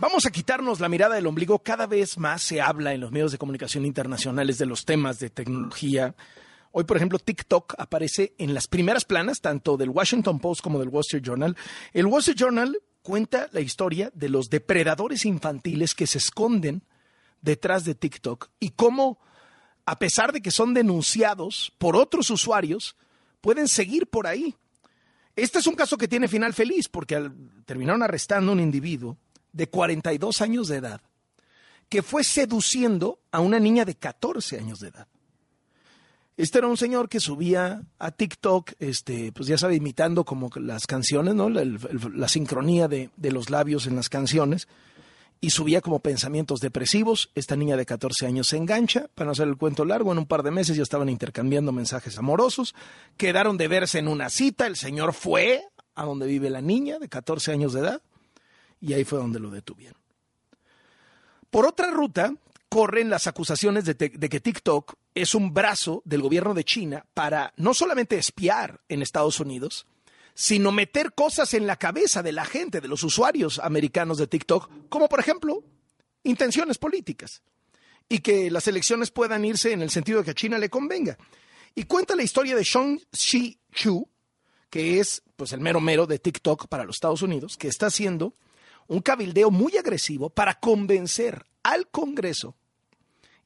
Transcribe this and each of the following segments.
Vamos a quitarnos la mirada del ombligo. Cada vez más se habla en los medios de comunicación internacionales de los temas de tecnología. Hoy, por ejemplo, TikTok aparece en las primeras planas, tanto del Washington Post como del Wall Street Journal. El Wall Street Journal cuenta la historia de los depredadores infantiles que se esconden detrás de TikTok y cómo, a pesar de que son denunciados por otros usuarios, pueden seguir por ahí. Este es un caso que tiene final feliz porque terminaron arrestando a un individuo de 42 años de edad que fue seduciendo a una niña de 14 años de edad. Este era un señor que subía a TikTok, este, pues ya sabe, imitando como las canciones, ¿no? La, sincronía de, de, los labios en las canciones, y subía como pensamientos depresivos. Esta niña de 14 años se engancha, para no hacer el cuento largo, en un par de meses ya estaban intercambiando mensajes amorosos, quedaron de verse en una cita, el señor fue a donde vive la niña de 14 años de edad, y ahí fue donde lo detuvieron. Por otra ruta, corren las acusaciones de, que TikTok es un brazo del gobierno de China para no solamente espiar en Estados Unidos, sino meter cosas en la cabeza de la gente, de los usuarios americanos de TikTok, como por ejemplo intenciones políticas, y que las elecciones puedan irse en el sentido de que a China le convenga. Y cuenta la historia de Shang Shi Chu, que es pues el mero mero de TikTok para los Estados Unidos, que está haciendo un cabildeo muy agresivo para convencer al Congreso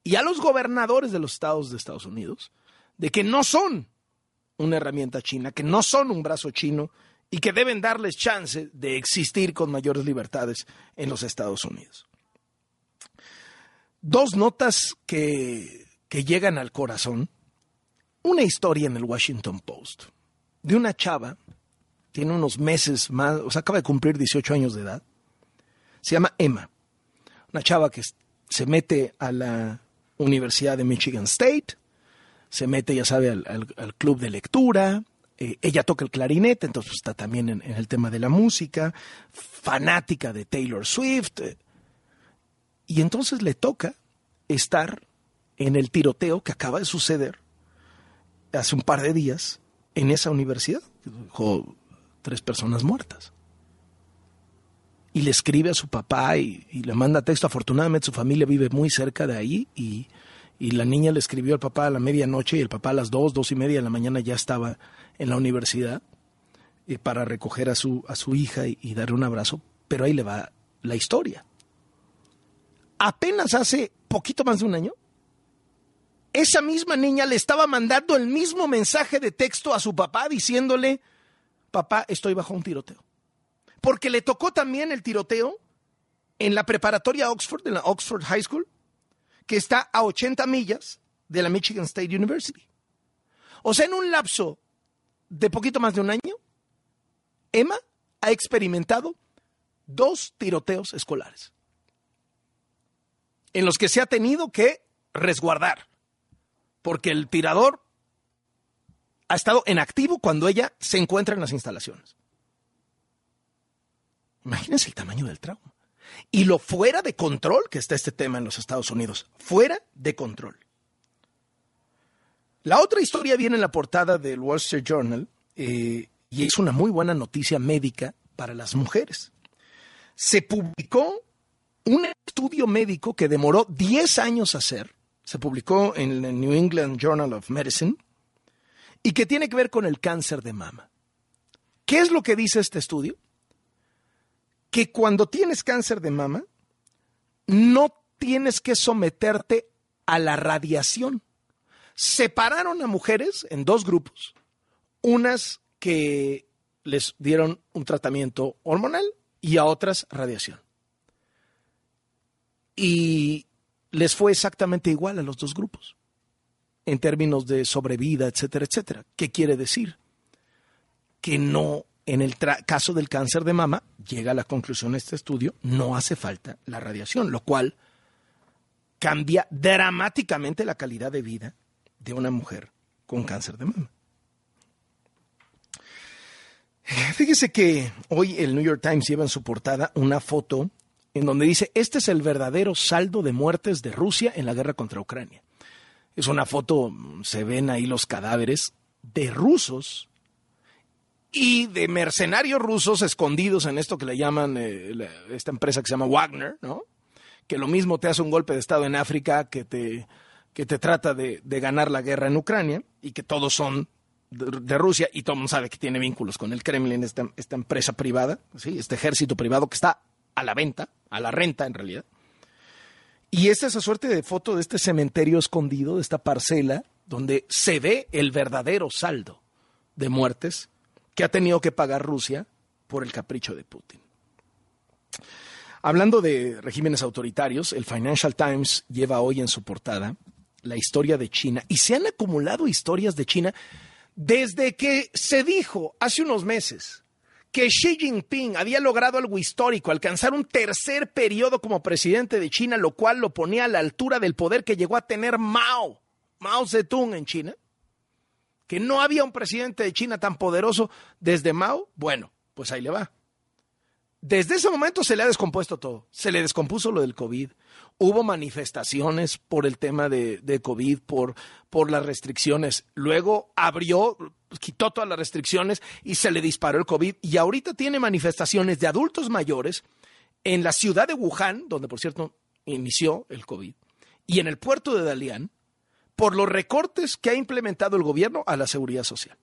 y a los gobernadores de los estados de Estados Unidos de que no son una herramienta china, que no son un brazo chino y que deben darles chance de existir con mayores libertades en los Estados Unidos. Dos notas que, que llegan al corazón. Una historia en el Washington Post de una chava, tiene unos meses más, o sea, acaba de cumplir 18 años de edad, se llama Emma, una chava que se mete a la Universidad de Michigan State, se mete, ya sabe, al, club de lectura, eh, ella toca el clarinete, entonces está también en, el tema de la música, fanática de Taylor Swift, eh, y entonces le toca estar en el tiroteo que acaba de suceder hace un par de días en esa universidad, dejó tres personas muertas y le escribe a su papá y, le manda texto. Afortunadamente su familia vive muy cerca de ahí y, la niña le escribió al papá a la medianoche y el papá a las dos, dos y media de la mañana ya estaba en la universidad eh, para recoger a su, a su hija y, y darle un abrazo. Pero ahí le va la historia. Apenas hace poquito más de un año, esa misma niña le estaba mandando el mismo mensaje de texto a su papá diciéndole, papá, estoy bajo un tiroteo porque le tocó también el tiroteo en la preparatoria Oxford, en la Oxford High School, que está a 80 millas de la Michigan State University. O sea, en un lapso de poquito más de un año, Emma ha experimentado dos tiroteos escolares en los que se ha tenido que resguardar, porque el tirador ha estado en activo cuando ella se encuentra en las instalaciones. Imagínense el tamaño del trauma. Y lo fuera de control que está este tema en los Estados Unidos. Fuera de control. La otra historia viene en la portada del Wall Street Journal eh, y es una muy buena noticia médica para las mujeres. Se publicó un estudio médico que demoró 10 años hacer. Se publicó en el New England Journal of Medicine y que tiene que ver con el cáncer de mama. ¿Qué es lo que dice este estudio? Que cuando tienes cáncer de mama, no tienes que someterte a la radiación. Separaron a mujeres en dos grupos, unas que les dieron un tratamiento hormonal y a otras radiación. Y les fue exactamente igual a los dos grupos, en términos de sobrevida, etcétera, etcétera. ¿Qué quiere decir? Que no en el caso del cáncer de mama, llega a la conclusión este estudio, no hace falta la radiación, lo cual cambia dramáticamente la calidad de vida de una mujer con cáncer de mama. Fíjese que hoy el New York Times lleva en su portada una foto en donde dice, este es el verdadero saldo de muertes de Rusia en la guerra contra Ucrania. Es una foto, se ven ahí los cadáveres de rusos y de mercenarios rusos escondidos en esto que le llaman eh, esta empresa que se llama Wagner, ¿no? Que lo mismo te hace un golpe de Estado en África que te, que te trata de, ganar la guerra en Ucrania y que todos son de, Rusia y todo el mundo sabe que tiene vínculos con el Kremlin, esta, esta empresa privada, ¿sí? este ejército privado que está a la venta, a la renta en realidad. Y es esa suerte de foto de este cementerio escondido, de esta parcela, donde se ve el verdadero saldo de muertes que ha tenido que pagar Rusia por el capricho de Putin. Hablando de regímenes autoritarios, el Financial Times lleva hoy en su portada la historia de China y se han acumulado historias de China desde que se dijo hace unos meses que Xi Jinping había logrado algo histórico, alcanzar un tercer periodo como presidente de China, lo cual lo ponía a la altura del poder que llegó a tener Mao, Mao Zedong en China, que no había un presidente de China tan poderoso desde Mao, bueno, pues ahí le va. Desde ese momento se le ha descompuesto todo. Se le descompuso lo del COVID. Hubo manifestaciones por el tema de, COVID, por, por las restricciones. Luego abrió, quitó todas las restricciones y se le disparó el COVID. Y ahorita tiene manifestaciones de adultos mayores en la ciudad de Wuhan, donde por cierto inició el COVID, y en el puerto de Dalian, por los recortes que ha implementado el gobierno a la seguridad social.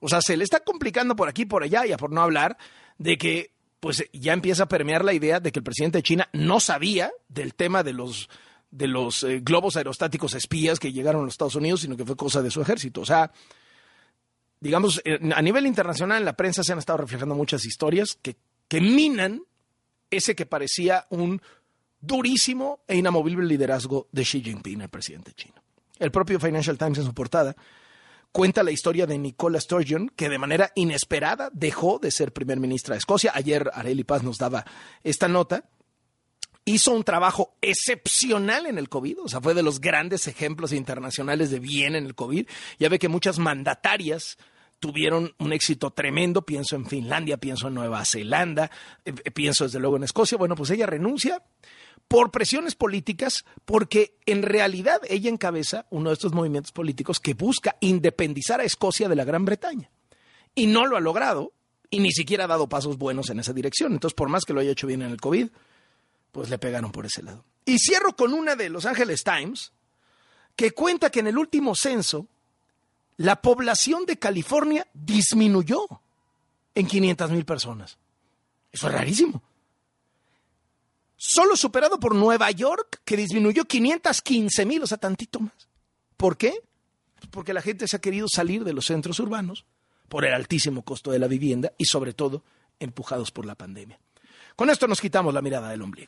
O sea, se le está complicando por aquí, por allá, y por no hablar de que pues ya empieza a permear la idea de que el presidente de China no sabía del tema de los de los eh, globos aerostáticos espías que llegaron a los Estados Unidos, sino que fue cosa de su ejército. O sea, digamos, a nivel internacional en la prensa se han estado reflejando muchas historias que, que minan ese que parecía un durísimo e inamovible liderazgo de Xi Jinping, el presidente chino. El propio Financial Times en su portada cuenta la historia de Nicola Sturgeon, que de manera inesperada dejó de ser primer ministra de Escocia. Ayer Areli Paz nos daba esta nota. Hizo un trabajo excepcional en el COVID, o sea, fue de los grandes ejemplos internacionales de bien en el COVID. Ya ve que muchas mandatarias tuvieron un éxito tremendo. Pienso en Finlandia, pienso en Nueva Zelanda, eh, pienso desde luego en Escocia. Bueno, pues ella renuncia por presiones políticas, porque en realidad ella encabeza uno de estos movimientos políticos que busca independizar a Escocia de la Gran Bretaña. Y no lo ha logrado, y ni siquiera ha dado pasos buenos en esa dirección. Entonces, por más que lo haya hecho bien en el COVID, pues le pegaron por ese lado. Y cierro con una de Los Angeles Times, que cuenta que en el último censo, la población de California disminuyó en 500 mil personas. Eso es rarísimo solo superado por Nueva York, que disminuyó 515 mil, o sea, tantito más. ¿Por qué? Pues porque la gente se ha querido salir de los centros urbanos por el altísimo costo de la vivienda y sobre todo empujados por la pandemia. Con esto nos quitamos la mirada del ombligo.